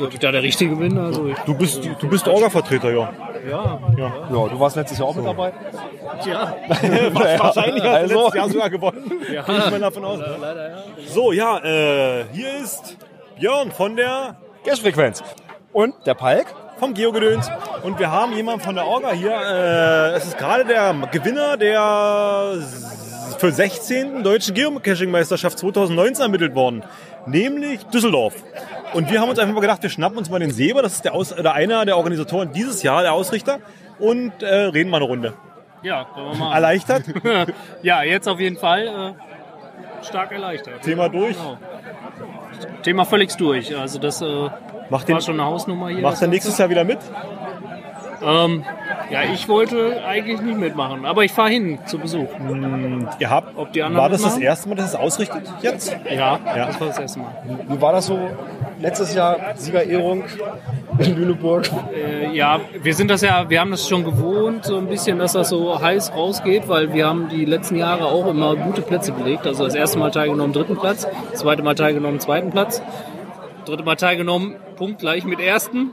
Ob ich da der Richtige bin? Also ich, Du bist, du bist Orga-Vertreter, ja. ja, Ja, du warst letztes Jahr auch mit dabei. ja. Wahrscheinlich hast du Also. letztes Jahr sogar gewonnen. ja. Gehe ich mal davon aus. Leider, ja. So, ja, äh, hier ist Björn von der Cash-Frequenz. Und der Palk? vom Geogedöns und wir haben jemanden von der Orga hier. Äh, es ist gerade der Gewinner der für 16. Deutschen Geocaching-Meisterschaft 2019 ermittelt worden, nämlich Düsseldorf. Und wir haben uns einfach mal gedacht, wir schnappen uns mal den Seber, das ist der Aus oder einer der Organisatoren dieses Jahr, der Ausrichter, und äh, reden mal eine Runde. ja, können wir mal. Erleichtert? ja, jetzt auf jeden Fall äh, stark erleichtert. Thema durch. Genau. Thema völlig durch. Also das äh, Macht, den, war schon eine Hausnummer hier. macht er nächstes Jahr wieder mit? Ähm, ja, ich wollte eigentlich nicht mitmachen, aber ich fahre hin zu Besuch. Ihr habt, Ob die anderen war das das mitmachen? erste Mal, dass es ausrichtet jetzt? Ja, Ja. das war das erste Mal. Wie war das so? Letztes Jahr Siegerehrung in Lüneburg. Äh, ja, wir sind das ja, wir haben das schon gewohnt, so ein bisschen, dass das so heiß rausgeht, weil wir haben die letzten Jahre auch immer gute Plätze belegt. Also das erste Mal teilgenommen, dritten Platz, das zweite Mal teilgenommen, zweiten Platz, dritte Mal teilgenommen, punktgleich mit ersten.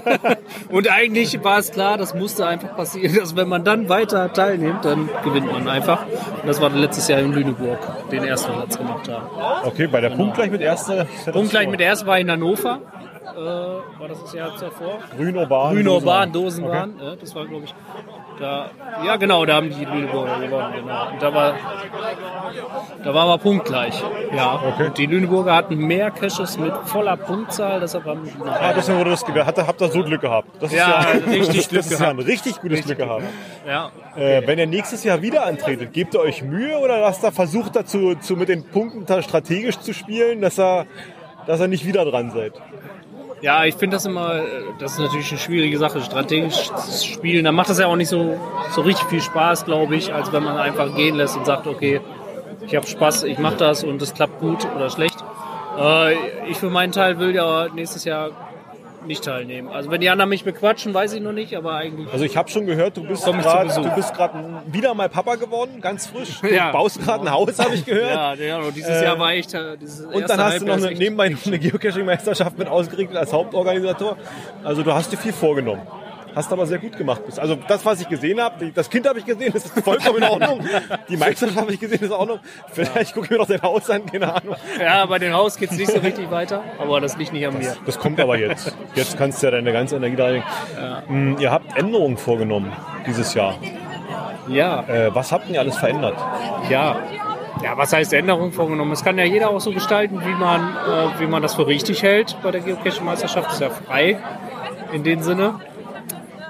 Und eigentlich war es klar, das musste einfach passieren, dass wenn man dann weiter teilnimmt, dann gewinnt man einfach. Und das war letztes Jahr in Lüneburg, den ersten Platz gemacht haben. Okay, bei der Punkt gleich mit erster. Punktgleich mit ersten war in Hannover. Äh, war das das Jahr davor? Grün Urban. Grün Dosen. Urban, Dosenbahn. Ja, das war, glaube ich, da. Ja, genau, da haben die Lüneburger gewonnen. Genau. Und da war, da waren wir punktgleich. Ja. Okay. Und die Lüneburger hatten mehr Caches mit voller Punktzahl, deshalb haben die noch Ah, deswegen wurde das gewählt. Habt ihr, so Glück gehabt? Das ist Ja, ja, richtig das, Glück das ist ja ein richtig gutes Glück gehabt. Ja. Äh, wenn ihr nächstes Jahr wieder antretet, gebt ihr euch Mühe oder lasst ihr versucht dazu zu, mit den Punkten strategisch zu spielen, dass ihr, dass ihr nicht wieder dran seid? Ja, ich finde das immer, äh, das ist natürlich eine schwierige Sache, strategisch zu spielen. Da macht das ja auch nicht so, so richtig viel Spaß, glaube ich, als wenn man einfach gehen lässt und sagt, okay, ich habe Spaß, ich mache das und es klappt gut oder schlecht. Äh, ich für meinen Teil will ja nächstes Jahr nicht teilnehmen. Also wenn die anderen mich bequatschen, weiß ich noch nicht, aber eigentlich. Also ich habe schon gehört, du bist ich gerade du bist gerade wieder mal Papa geworden, ganz frisch. Du Ja. baust gerade ein Haus, habe ich gehört. Ja, ja und dieses Äh, Jahr war echt. äh, Dieses Und dann hast du noch eine, nebenbei noch eine Geocaching-Meisterschaft mit ausgerichtet als Hauptorganisator. Also du hast dir viel vorgenommen. Hast aber sehr gut gemacht. Also das, was ich gesehen habe, das Kind habe ich gesehen, das ist vollkommen in Ordnung. Die Meisterschaft habe ich gesehen, das ist auch noch. Vielleicht gucke ich mir noch dein Haus an, keine Ahnung. Ja, bei dem Haus geht es nicht so richtig weiter, aber das liegt nicht an mir. Das kommt aber jetzt. Jetzt kannst du ja deine ganze Energie da reinlegen. Mm, Ihr habt Änderungen vorgenommen dieses Jahr. Ja, Äh, was habt ihr alles verändert? Ja. Ja, was heißt Änderung vorgenommen? Es kann ja jeder auch so gestalten, wie man, äh, wie man das für richtig hält bei der Geocaching-Meisterschaft. ist ja frei in dem Sinne.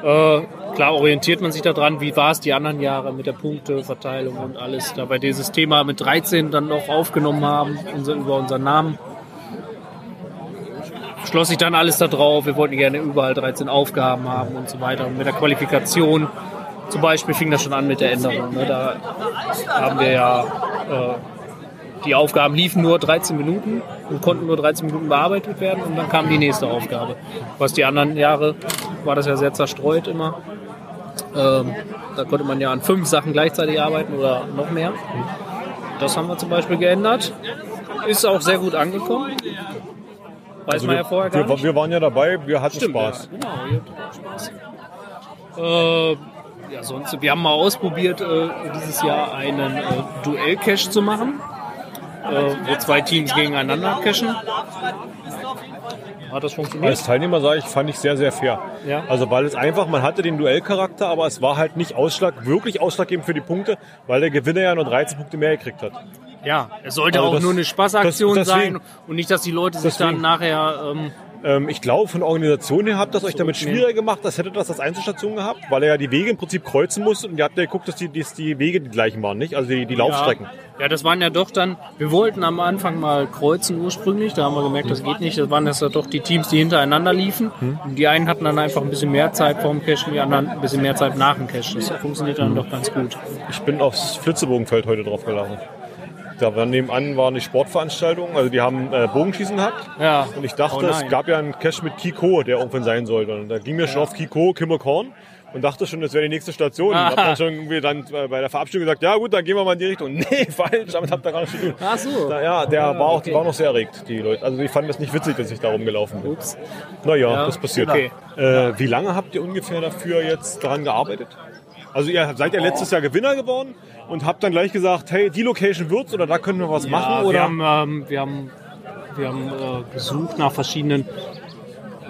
Äh, klar orientiert man sich daran, wie war es die anderen Jahre mit der Punkteverteilung und alles. Da wir dieses Thema mit 13 dann noch aufgenommen haben, unser, über unseren Namen, schloss sich dann alles da drauf. Wir wollten gerne überall 13 Aufgaben haben und so weiter. Und mit der Qualifikation zum Beispiel fing das schon an mit der Änderung. Ne? Da haben wir ja, äh, die Aufgaben liefen nur 13 Minuten und konnten nur 13 Minuten bearbeitet werden und dann kam die nächste Aufgabe. Was die anderen Jahre war das ja sehr zerstreut immer. Ähm, da konnte man ja an fünf Sachen gleichzeitig arbeiten oder noch mehr. Das haben wir zum Beispiel geändert. Ist auch sehr gut angekommen. Weiß man ja vorher gar Also wir, nicht. wir waren ja dabei, wir hatten Stimmt, Spaß. Ja, genau, hattet auch Spaß. Äh, ja, sonst, wir haben mal ausprobiert, äh, dieses Jahr einen äh, Duell-Cache zu machen, wo zwei Teams gegeneinander cachen. Hat das funktioniert? Als Teilnehmer sage ich, fand ich sehr, sehr fair. Ja. Also weil es einfach, man hatte den Duellcharakter, aber es war halt nicht Ausschlag, wirklich ausschlaggebend für die Punkte, weil der Gewinner ja nur 13 Punkte mehr gekriegt hat. ja, es sollte Also auch das- nur eine Spaßaktion das- deswegen- sein und nicht, dass die Leute sich Deswegen- dann nachher. Ähm, Ähm, ich glaube, von der Organisation her habt ihr es euch damit schwieriger gemacht, als hättet ihr das als Einzelstation gehabt, weil er ja die Wege im Prinzip kreuzen muss und ihr habt ja geguckt, dass die, dass die Wege die gleichen waren, nicht? Also die, die Laufstrecken. Ja, ja, das waren ja doch dann, wir wollten am Anfang mal kreuzen ursprünglich, da haben wir gemerkt, das geht nicht. Das waren ja doch die Teams, die hintereinander liefen. Und die einen hatten dann einfach ein bisschen mehr Zeit vorm Cache, die anderen ein bisschen mehr Zeit nach dem Cache. Das funktioniert dann doch ganz gut. Ich bin aufs Flitzebogenfeld heute drauf gelaufen. Da war nebenan war eine Sportveranstaltung, also die haben äh, Bogenschießen gehabt. Ja. Und ich dachte, Oh es gab ja einen Cache mit Kiko, der irgendwann sein sollte. Und da ging mir schon auf Kiko, Kim Korn. und dachte schon, das wäre die nächste Station. Und hab dann schon irgendwie dann äh, bei der Verabschiedung gesagt, ja gut, dann gehen wir mal in die Richtung. Nee, falsch, damit habt ihr gar nichts zu tun. Ach so. Da, ja, der war auch, die okay. waren noch sehr erregt, die Leute. Also die fanden das nicht witzig, dass ich da rumgelaufen bin. Ups. Naja, Ja, das passiert. okay. Äh, wie lange habt ihr ungefähr dafür jetzt daran gearbeitet? Also ihr seid ja letztes Jahr Gewinner geworden und habt dann gleich gesagt, hey, die Location wird's oder da können wir was machen Ja, oder? wir haben, ähm, wir haben, wir haben äh, gesucht nach verschiedenen.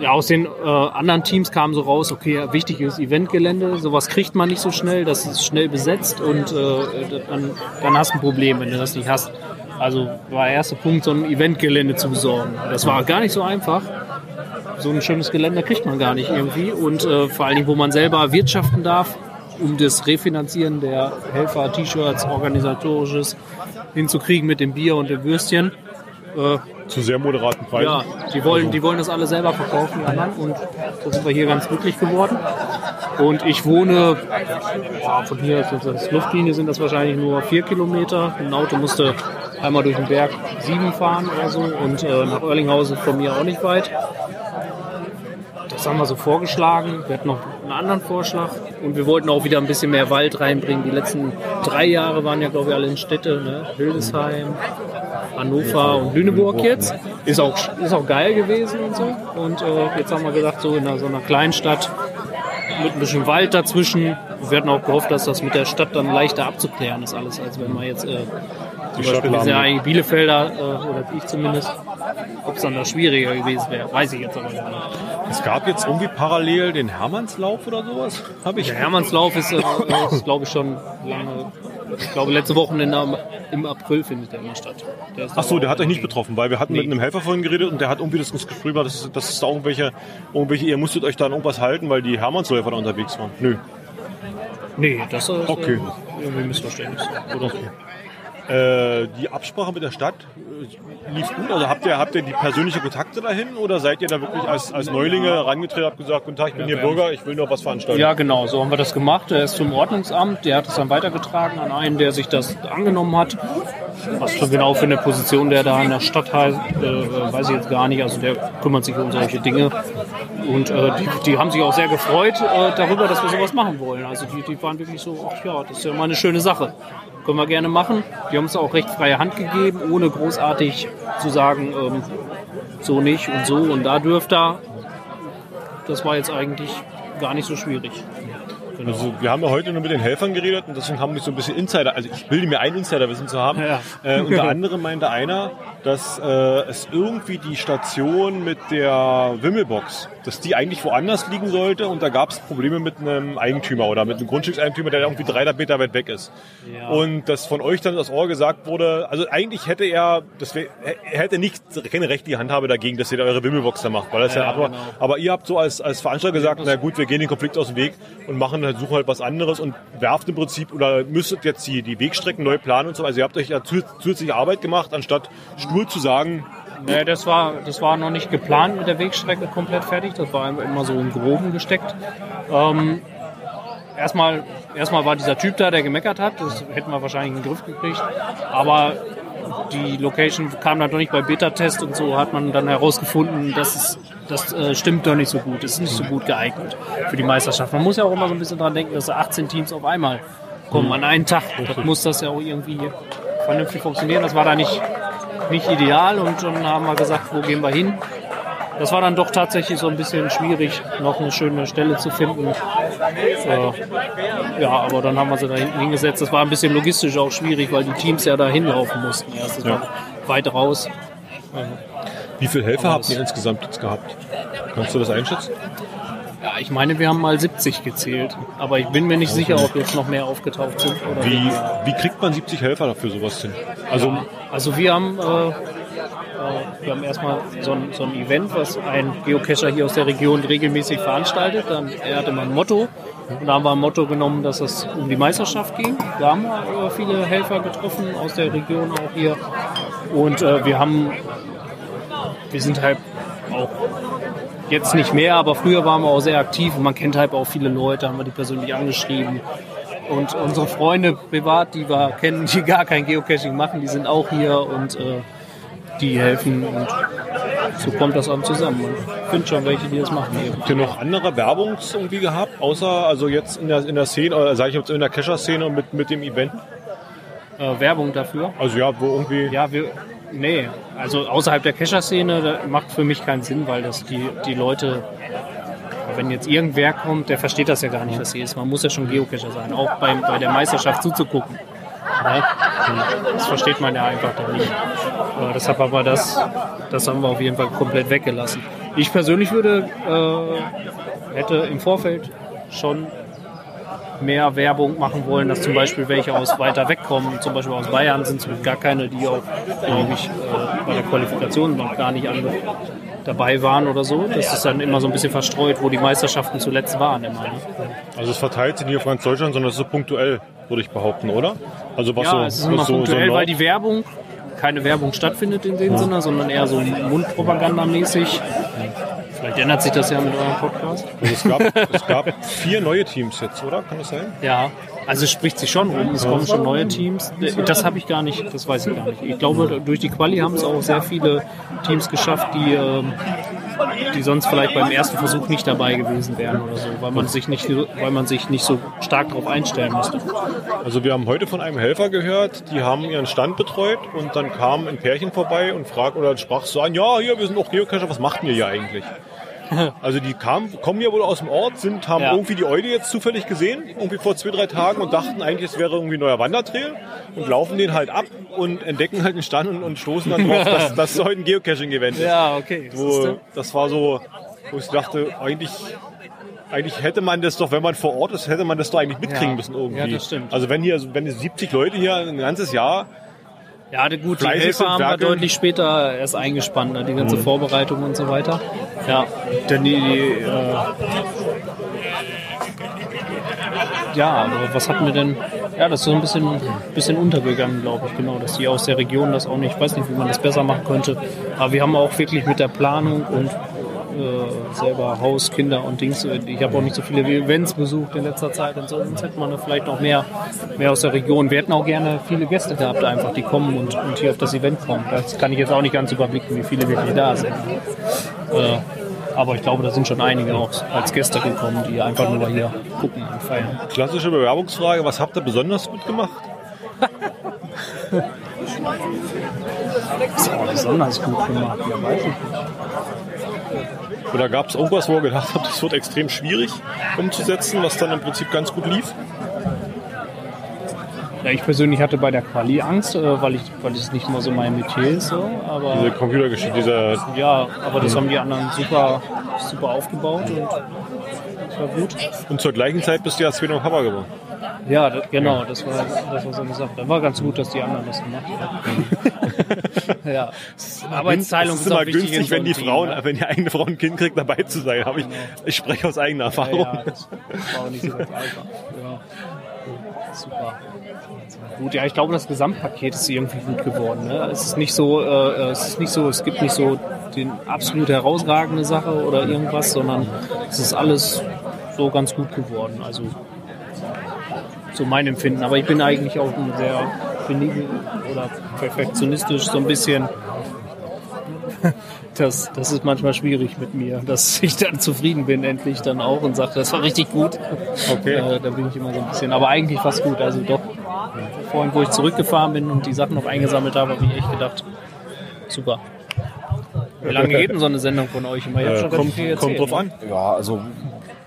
Ja, aus den äh, anderen Teams kam so raus, okay, wichtig ist Eventgelände, sowas kriegt man nicht so schnell, das ist schnell besetzt und äh, dann, dann hast du ein Problem, wenn du das nicht hast. Also war der erste Punkt, so ein Eventgelände zu besorgen. Das war gar nicht so einfach. So ein schönes Gelände kriegt man gar nicht irgendwie und äh, vor allen Dingen, wo man selber wirtschaften darf, um das Refinanzieren der Helfer, T-Shirts, organisatorisches hinzukriegen mit dem Bier und den Würstchen. Äh, Zu sehr moderaten Preisen. ja, die wollen, die wollen das alle selber verkaufen, anderen. Und da sind wir hier ganz glücklich geworden. Und ich wohne, ja, von hier, also das Luftlinie sind das wahrscheinlich nur vier Kilometer. Ein Auto musste einmal durch den Berg sieben fahren oder so. Und äh, nach Oerlinghausen von mir auch nicht weit. Das haben wir so vorgeschlagen. Wir hatten noch einen anderen Vorschlag. Und wir wollten auch wieder ein bisschen mehr Wald reinbringen. Die letzten drei Jahre waren ja, glaube ich, alle in Städte. Ne? Hildesheim, Hannover und Lüneburg jetzt. Ist auch, ist auch geil gewesen und so. Und äh, jetzt haben wir gesagt, so in einer, so einer kleinen Stadt mit ein bisschen Wald dazwischen. Wir hatten auch gehofft, dass das mit der Stadt dann leichter abzuklären ist alles, als wenn man jetzt äh, zum Stadt Beispiel, sind ja eigentlich Bielefelder, äh, oder ich zumindest, ob es dann da schwieriger gewesen wäre, weiß ich jetzt aber nicht. Es gab jetzt irgendwie parallel den Hermannslauf oder sowas. Habe ich. Der Hermannslauf ist, äh, ist glaube ich, schon lange, ich glaube, letzte Wochenende am- im April findet der immer statt. Der Ach so, der hat euch nicht betroffen, weil wir hatten mit Nee. einem Helfer vorhin geredet und der hat irgendwie das Gespräch dass, dass es da irgendwelche, irgendwelche, ihr musstet euch da an irgendwas halten, weil die Hermannsläufer da unterwegs waren. Nö. Nee, das ist Okay. äh, irgendwie ein Missverständnis. Oder so. Äh, die Absprache mit der Stadt äh, lief gut. Also habt ihr, habt ihr die persönliche Kontakte dahin oder seid ihr da wirklich als, als Neulinge herangetreten und habt gesagt, guten Tag, ich bin hier Bürger, ich will nur was veranstalten? Ja, genau, so haben wir das gemacht. Er ist zum Ordnungsamt, der hat es dann weitergetragen an einen, der sich das angenommen hat. Was für genau für eine Position der da in der Stadt hat, äh, weiß ich jetzt gar nicht. Also der kümmert sich um solche Dinge. Und äh, die, die haben sich auch sehr gefreut darüber, dass wir sowas machen wollen. Also die, die waren wirklich so, ach ja, das ist ja mal eine schöne Sache. Können wir gerne machen. Die haben uns auch recht freie Hand gegeben, ohne großartig zu sagen, ähm, so nicht und so und da dürft ihr. Das war jetzt eigentlich gar nicht so schwierig. Genau. Also wir haben ja heute nur mit den Helfern geredet und deswegen haben wir so ein bisschen Insider, also ich bilde mir ein Insiderwissen zu haben. Ja. Äh, unter anderem meinte einer, dass äh, es irgendwie die Station mit der Wimmelbox, dass die eigentlich woanders liegen sollte und da gab es Probleme mit einem Eigentümer oder mit einem Grundstückseigentümer, der irgendwie 300 Meter weit weg ist. Ja. Und dass von euch dann das Ohr gesagt wurde, also eigentlich hätte er, das wär, er hätte nicht keine rechtliche Handhabe dagegen, dass ihr da eure Wimmelbox da macht, weil das ja, Ja, aber, genau. aber ihr habt so als, als Veranstalter gesagt, na gut, wir gehen den Konflikt aus dem Weg und machen halt, suchen halt was anderes und werft im Prinzip oder müsstet jetzt die, die Wegstrecken neu planen und so. Also ihr habt euch ja zu- zusätzliche Arbeit gemacht, anstatt stur zu sagen, Nee, das war, das war noch nicht geplant mit der Wegstrecke komplett fertig. Das war immer so im Groben gesteckt. Ähm, erstmal, erstmal war dieser Typ da, der gemeckert hat. Das hätten wir wahrscheinlich in den Griff gekriegt. Aber die Location kam dann doch nicht bei Beta-Test und so hat man dann herausgefunden, dass es, das äh, stimmt doch nicht so gut. Es ist nicht so gut geeignet für die Meisterschaft. Man muss ja auch immer so ein bisschen dran denken, dass da 18 Teams auf einmal kommen an einen Tag. Das muss das ja auch irgendwie vernünftig funktionieren. Das war da nicht, nicht ideal und dann haben wir gesagt, wo gehen wir hin? Das war dann doch tatsächlich so ein bisschen schwierig, noch eine schöne Stelle zu finden. Äh, ja, aber dann haben wir sie da hinten hingesetzt. Das war ein bisschen logistisch auch schwierig, weil die Teams ja da hinlaufen mussten. Erst. Das Ja. war weit raus. wie viele Helfer habt ihr insgesamt jetzt gehabt? Kannst du das einschätzen? Ja, ich meine, wir haben mal 70 gezählt. Aber ich bin mir nicht sicher, ob jetzt noch mehr aufgetaucht sind. Oder Wie, wie kriegt man 70 Helfer dafür sowas hin? Also Also wir haben, äh, wir haben erstmal so ein, so ein Event, was ein Geocacher hier aus der Region regelmäßig veranstaltet. Dann, er hatte mal ein Motto und da haben wir ein Motto genommen, dass es um die Meisterschaft ging. Da haben wir äh, viele Helfer getroffen aus der Region auch hier. Und äh, wir haben, wir sind halt auch jetzt nicht mehr, aber früher waren wir auch sehr aktiv und man kennt halt auch viele Leute, haben wir die persönlich angeschrieben. Und unsere Freunde privat, die wir kennen, die gar kein Geocaching machen, die sind auch hier und äh, die helfen. Und so kommt das dann zusammen. Und ich finde schon welche, die das machen. Eben. Habt ihr noch andere Werbungs irgendwie gehabt, außer also jetzt in der, in der Szene, oder sage ich jetzt in der Kescher-Szene mit, mit dem Event? Äh, Werbung dafür. Also ja, wo irgendwie. Ja, wir, nee, also außerhalb der Kescher-Szene macht für mich keinen Sinn, weil das die, die Leute, wenn jetzt irgendwer kommt, der versteht das ja gar nicht, was hier ist. Man muss ja schon Geocacher sein, auch beim, bei der Meisterschaft zuzugucken. Das versteht man ja einfach dann nicht. Äh, deshalb haben wir das, das haben wir auf jeden Fall komplett weggelassen. Ich persönlich würde, äh, hätte im Vorfeld schon mehr Werbung machen wollen, dass zum Beispiel welche aus weiter weg kommen, zum Beispiel aus Bayern sind es gar keine, die auch, glaube ich, äh, bei der Qualifikation noch gar nicht ange dabei waren oder so. Das ist dann immer so ein bisschen verstreut, wo die Meisterschaften zuletzt waren immer. Ne? Also es verteilt sich nicht auf ganz Deutschland, sondern es ist so punktuell, würde ich behaupten, oder? Also was Ja, so, es ist immer so, punktuell, so weil die Werbung, keine Werbung stattfindet in dem Sinne, sondern eher so mundpropagandamäßig. Vielleicht ändert sich das ja mit eurem Podcast. also es, gab, es gab vier neue Teams jetzt, oder? Kann das sein? Ja, also es spricht sich schon rum. Es kommen schon neue Teams. Das habe ich gar nicht, das weiß ich gar nicht. Ich glaube, durch die Quali haben es auch sehr viele Teams geschafft, die, ähm, die sonst vielleicht beim ersten Versuch nicht dabei gewesen wären oder so, weil man sich nicht, weil man sich nicht so stark darauf einstellen musste. Also wir haben heute von einem Helfer gehört, die haben ihren Stand betreut und dann kam ein Pärchen vorbei und fragt oder sprach so an, ja, hier, wir sind auch Geocacher, was macht ihr hier eigentlich? Also die kamen, kommen ja wohl aus dem Ort, sind, haben Ja. irgendwie die Eude jetzt zufällig gesehen, irgendwie vor zwei, drei Tagen und dachten eigentlich, es wäre irgendwie ein neuer Wandertrail und laufen den halt ab und entdecken halt einen Stand und, und stoßen dann drauf, dass das heute ein Geocaching-Event ist. Ja, okay. Wo, das war so, wo ich dachte, eigentlich, eigentlich hätte man das doch, wenn man vor Ort ist, hätte man das doch eigentlich mitkriegen Ja. müssen irgendwie. Ja, das stimmt. Also wenn hier, wenn 70 Leute hier ein ganzes Jahr, Ja, gut, die Helfer haben wir deutlich später erst eingespannt, ne? die ganze Vorbereitung und so weiter. Ja, denn die, die äh, ja, aber was hatten wir denn? Ja, das ist so ein bisschen, bisschen untergegangen, glaube ich, genau, dass die aus der Region das auch nicht, ich weiß nicht, wie man das besser machen könnte. Aber wir haben auch wirklich mit der Planung und äh, selber Haus, Kinder und Dings. Ich habe auch nicht so viele Events besucht in letzter Zeit und so. Sonst hätte man vielleicht noch mehr, mehr aus der Region. Wir hätten auch gerne viele Gäste gehabt, einfach, die kommen und, und hier auf das Event kommen. Das kann ich jetzt auch nicht ganz überblicken, wie viele wirklich da sind. Äh, aber ich glaube, da sind schon einige auch als Gäste gekommen, die einfach nur hier gucken und feiern. klassische Bewerbungsfrage, was habt ihr besonders gut gemacht? Das ist auch besonders gut gemacht. Ja, weiß ich nicht. Oder gab es irgendwas, wo ihr gedacht habt, das wird extrem schwierig umzusetzen, was dann im Prinzip ganz gut lief? Ja, ich persönlich hatte bei der Quali Angst, äh, weil ich, weil es nicht mal so mein Metier ist. So, aber Diese Computergeschichte, dieser Ja, aber das haben die anderen super, super aufgebaut und das war gut. und zur gleichen Zeit bist du ja Zweiter Papa geworden. Ja, das, genau, das war, das war so eine Sache. Dann war ganz gut, dass die anderen das gemacht haben. ja. Arbeitsteilung ist ist immer wichtig in günstig, so wenn die Frauen, ne? wenn die eigene Frau ein Kind kriegt, dabei zu sein. Habe ich, ich spreche aus eigener Ja, Erfahrung. ja, das war auch nicht so ganz einfach. Ja. Super. Gut, ja, ich glaube, das Gesamtpaket ist irgendwie gut geworden. Ne? Es ist nicht so, äh, es ist nicht so, es gibt nicht so den absolut herausragende Sache oder irgendwas, sondern es ist alles so ganz gut geworden. Also so mein Empfinden. Aber ich bin eigentlich auch ein sehr penibel oder perfektionistisch so ein bisschen. Das, das ist manchmal schwierig mit mir, dass ich dann zufrieden bin endlich dann auch und sage, das war richtig gut. Okay. Äh, da bin ich immer so ein bisschen. Aber eigentlich fast gut. Also doch, vorhin, wo ich zurückgefahren bin und die Sachen noch eingesammelt habe, habe ich echt gedacht, super. Wie lange geht denn so eine Sendung von euch immer? Äh, schon kommt, kommt drauf an. Ja, also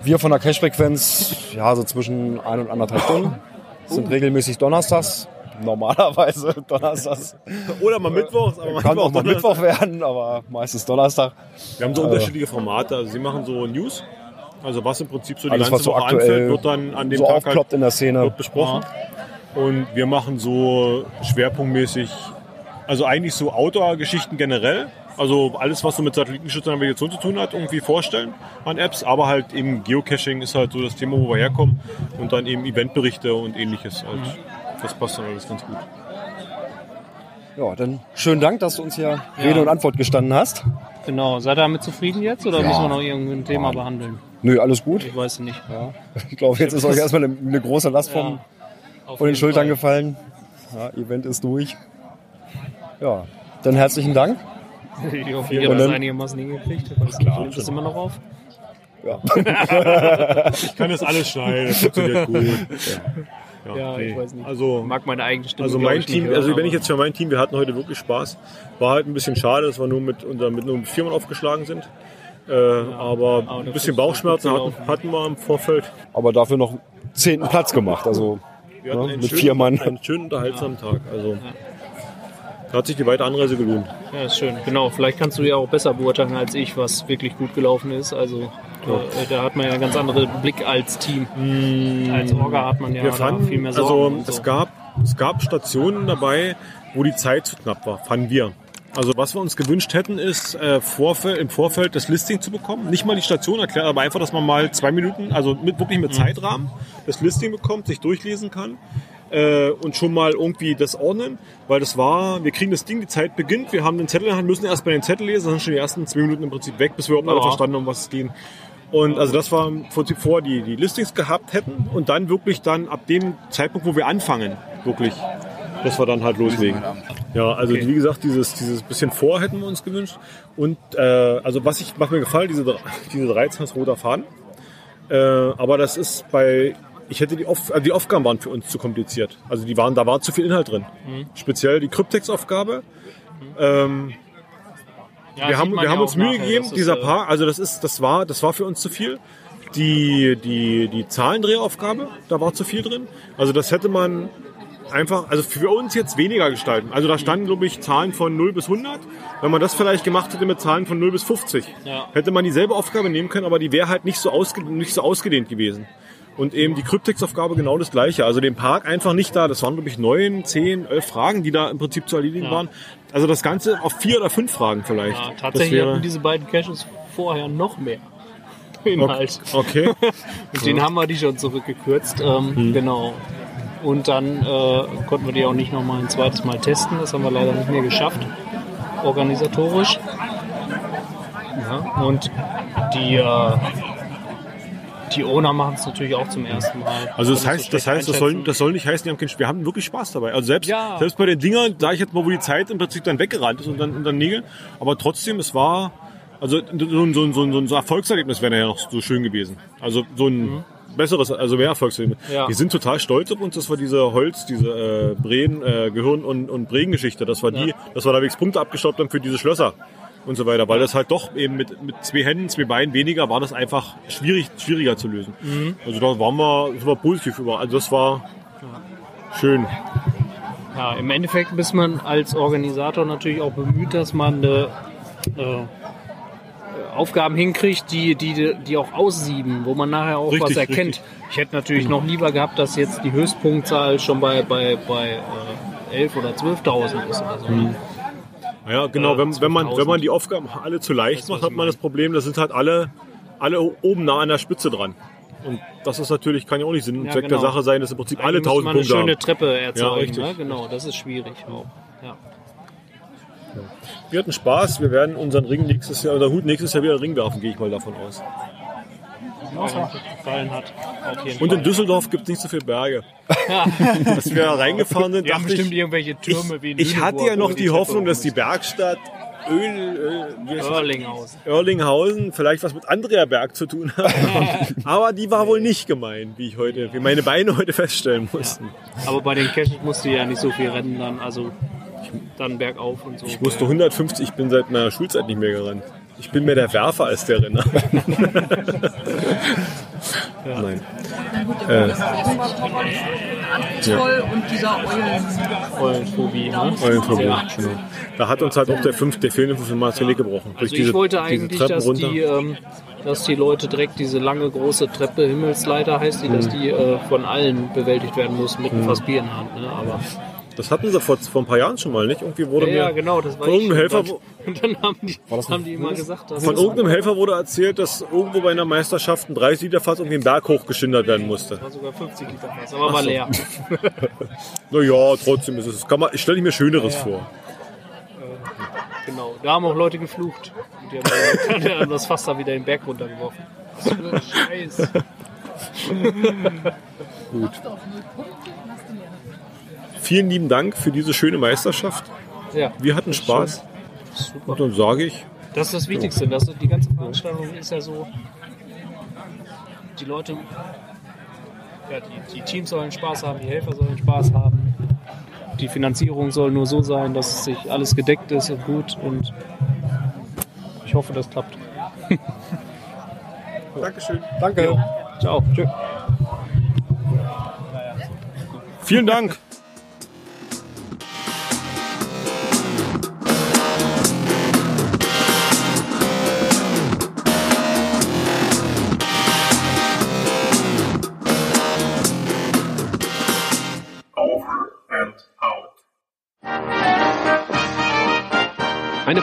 wir von der Cash-Frequenz, ja, so zwischen ein und anderthalb Stunden. Das sind regelmäßig donnerstags. Normalerweise donnerstags. Oder mal Mittwochs, aber Kann auch mal. Mittwoch werden, aber meistens Donnerstag. Wir haben so Äh, unterschiedliche Formate. Also sie machen so News. Also was im Prinzip so die Alles, ganze so Woche anfällt, wird dann an dem so Tag halt in der Szene. wird besprochen. Und wir machen so schwerpunktmäßig, also eigentlich so Outdoor-Geschichten generell. Also alles, was so mit Satellitenschutz und Navigation zu tun hat, irgendwie vorstellen an Apps. Aber halt eben Geocaching ist halt so das Thema, wo wir herkommen. Und dann eben Eventberichte und ähnliches. Halt. Das passt dann alles ganz gut. Ja, dann schönen Dank, dass du uns hier Rede und Antwort gestanden hast. Genau. Seid ihr damit zufrieden jetzt oder Ja. müssen wir noch irgendein Thema behandeln? Nö, alles gut. Ich weiß nicht. Ja. Ich glaube, jetzt ist euch erstmal eine, eine große Last vom, Auf von den Schultern Fall. gefallen. Ja, Event ist durch. Ja, dann herzlichen Dank. Ich hoffe, ihr habt dann- einigermaßen hingekriegt. Klar. nimmt das immer noch auf. Ich kann das alles schneiden, das funktioniert gut. Ja, Ja, ich weiß nicht. Also, Ich mag meine eigene Stimme. also mein ich, nicht Team, hören, also wenn ich jetzt für mein Team, wir hatten heute wirklich Spaß. War halt ein bisschen schade, dass wir nur mit, unter, mit nur mit vier Mann aufgeschlagen sind. Äh, aber aber ein das bisschen Bauchschmerzen hatten, hatten wir im Vorfeld. Aber dafür noch zehnten Platz gemacht. Also Wir hatten Ja, einen mit schönen, vier Mann. einen schönen unterhaltsamen Tag. Also hat sich die weite Anreise gelohnt. Ja, ist schön. Genau, vielleicht kannst du ja auch besser beurteilen als ich, was wirklich gut gelaufen ist. Also äh, da hat man ja einen ganz anderen Blick als Team. Als Orga hat man ja wir da fanden, viel mehr also Sorgen. es, so. gab, es gab Stationen dabei, wo die Zeit zu knapp war, fanden wir. Also was wir uns gewünscht hätten, ist äh, Vorfeld, im Vorfeld das Listing zu bekommen. Nicht mal die Station erklären, aber einfach, dass man mal zwei Minuten, also mit, wirklich Mhm. mit Zeitrahmen, das Listing bekommt, sich durchlesen kann äh, und schon mal irgendwie das ordnen, weil das war, wir kriegen das Ding, die Zeit beginnt, wir haben den Zettel in der Hand, müssen erst bei den Zettel lesen, dann sind schon die ersten zwei Minuten im Prinzip weg, bis wir überhaupt alle Ja. verstanden haben, um was es geht. Und also das war im Prinzip vor, die die Listings gehabt hätten und dann wirklich dann ab dem Zeitpunkt, wo wir anfangen, wirklich, dass wir dann halt loslegen. Ja, also Okay. wie gesagt, dieses, dieses bisschen vor hätten wir uns gewünscht. Und äh, also was ich, macht mir gefallen, diese, diese 13 ist roter Faden. Äh, aber das ist bei, ich hätte die, Auf, also die Aufgaben waren für uns zu kompliziert. Also die waren, da war zu viel Inhalt drin. Mhm. Speziell die Kryptex-Aufgabe. Ähm, Ja, wir haben, wir ja haben uns Mühe nachher, gegeben, dieser äh, Paar, also das ist, das war, das war für uns zu viel. Die, die, die Zahlendrehaufgabe, da war zu viel drin. Also das hätte man einfach, also für uns jetzt weniger gestalten. Also da standen, glaube ich, Zahlen von 0 bis 100. Wenn man das vielleicht gemacht hätte mit Zahlen von 0 bis 50, Ja. hätte man dieselbe Aufgabe nehmen können, aber die wäre halt nicht so, ausge, nicht so ausgedehnt gewesen. Und eben die Kryptex-Aufgabe genau das gleiche. Also den Park einfach nicht da. Das waren, glaube ich, neun, zehn, elf Fragen, die da im Prinzip zu erledigen Ja. waren. Also das Ganze auf vier oder fünf Fragen vielleicht. Ja, tatsächlich wäre, hatten diese beiden Caches vorher noch mehr Inhalt. Okay. Und den haben wir die schon zurückgekürzt. Ähm, Hm. Genau. Und dann äh, konnten wir die auch nicht noch mal ein zweites Mal testen. Das haben wir leider nicht mehr geschafft, organisatorisch. Ja, und die, äh, die Owner machen es natürlich auch zum ersten Mal. Also das heißt, so das heißt, das soll, das soll nicht heißen, die haben keinen, wir haben wirklich Spaß dabei. Also selbst, Ja. selbst bei den Dingern, da ich jetzt mal, wo die Zeit im Prinzip dann weggerannt ist und dann, und dann Nägeln, aber trotzdem, es war, also so ein, so ein, so ein, so ein Erfolgserlebnis wäre ja noch so schön gewesen. Also so ein besseres, also mehr Erfolgserlebnis. Mhm. Ja. Wir sind total stolz auf uns, dass wir diese Holz, diese äh, Breden, äh, Gehirn und, und Bregengeschichte, dass wir die, dass wir da wenigstens Punkte abgestaubt haben für diese Schlösser und so weiter, weil das halt doch eben mit, mit zwei Händen, zwei Beinen weniger war das einfach schwierig, schwieriger zu lösen. Mhm. Also da waren wir, sind wir positiv über. Also das war schön. Ja, im Endeffekt ist man als Organisator natürlich auch bemüht, dass man eine, äh, Aufgaben hinkriegt, die, die, die auch aussieben, wo man nachher auch Richtig, was erkennt. richtig. Ich hätte natürlich noch lieber gehabt, dass jetzt die Höchstpunktzahl schon bei, bei, bei äh, 11.000 oder 12.000 ist oder so. Mhm. Ja, genau. Äh, Wenn, wenn, man, 12.000. wenn man die Aufgaben alle zu leicht macht, hat man das Problem, da sind halt alle, alle oben nah an der Spitze dran. Und das ist natürlich, kann ja auch nicht Sinn und Ja, Zweck genau. der Sache sein, dass im Prinzip alle Eigentlich müsste 1000 man eine Punkte schöne haben. Treppe erzeugen. richtig, ne? Genau, das ist schwierig auch. Ja. Wir hatten Spaß, wir werden unseren Ring nächstes Jahr, oder Hut nächstes Jahr wieder Ring werfen, gehe ich mal davon aus. Gefallen hat. Und in Düsseldorf gibt es nicht so viele Berge. ja. Als wir da reingefahren sind, dachte bestimmt ich, irgendwelche Türme wie in ich hatte ja noch die, Treppe Hoffnung, dass die. Bergstadt Öl, Öl das? Erlinghausen. Erlinghausen vielleicht was mit Andreaberg zu tun hat. Aber die war wohl nicht gemeint, wie ich heute, wie meine Beine heute feststellen mussten. Aber bei den Caches musste ja nicht so viel rennen dann, also dann bergauf und so. Ich musste 150, ich bin seit meiner Schulzeit nicht mehr gerannt. Ich bin mehr der Werfer als der Renner. Nein. Äh, Anspruchsvoll und dieser Eulen. Eulenphobie, ne? Eulenphobie, Ja. genau. Da hat uns halt auch der, fünf, der fehlende fünfte Mal das Genick gebrochen. Also ich wollte eigentlich, dass die, ähm, dass die Leute direkt diese lange große Treppe, Himmelsleiter heißt die, dass Mhm. die äh, von allen bewältigt werden muss mit einem Fass Bier in der Hand. Ne? Aber Das hatten sie vor, vor ein paar Jahren schon mal, nicht? Irgendwie wurde ja, ja, mir genau, das war von irgendeinem Helfer, Und dann, dann haben die, haben die immer gesagt, dass von irgendeinem Helfer wurde erzählt, dass irgendwo bei einer Meisterschaft ein 30 Liter Fass irgendwie einen Berg hochgeschindert werden musste. war sogar 50 Liter Fass, aber war leer. Naja, trotzdem ist es. Kann man, ich stelle mir Schöneres vor. Genau, da haben auch Leute geflucht. Und die haben, haben das Fass da wieder den Berg runtergeworfen. Was für ein Scheiß. Vielen lieben Dank für diese schöne Meisterschaft. Ja, Wir hatten Spaß. Super. Und dann sage ich, Das ist das Wichtigste. Das, die ganze Veranstaltung ist ja so, die Leute, ja, die, die Teams sollen Spaß haben, die Helfer sollen Spaß haben. Die Finanzierung soll nur so sein, dass sich alles gedeckt ist und gut und ich hoffe, das klappt. Dankeschön. Danke. Ciao. Tschö. Vielen Dank.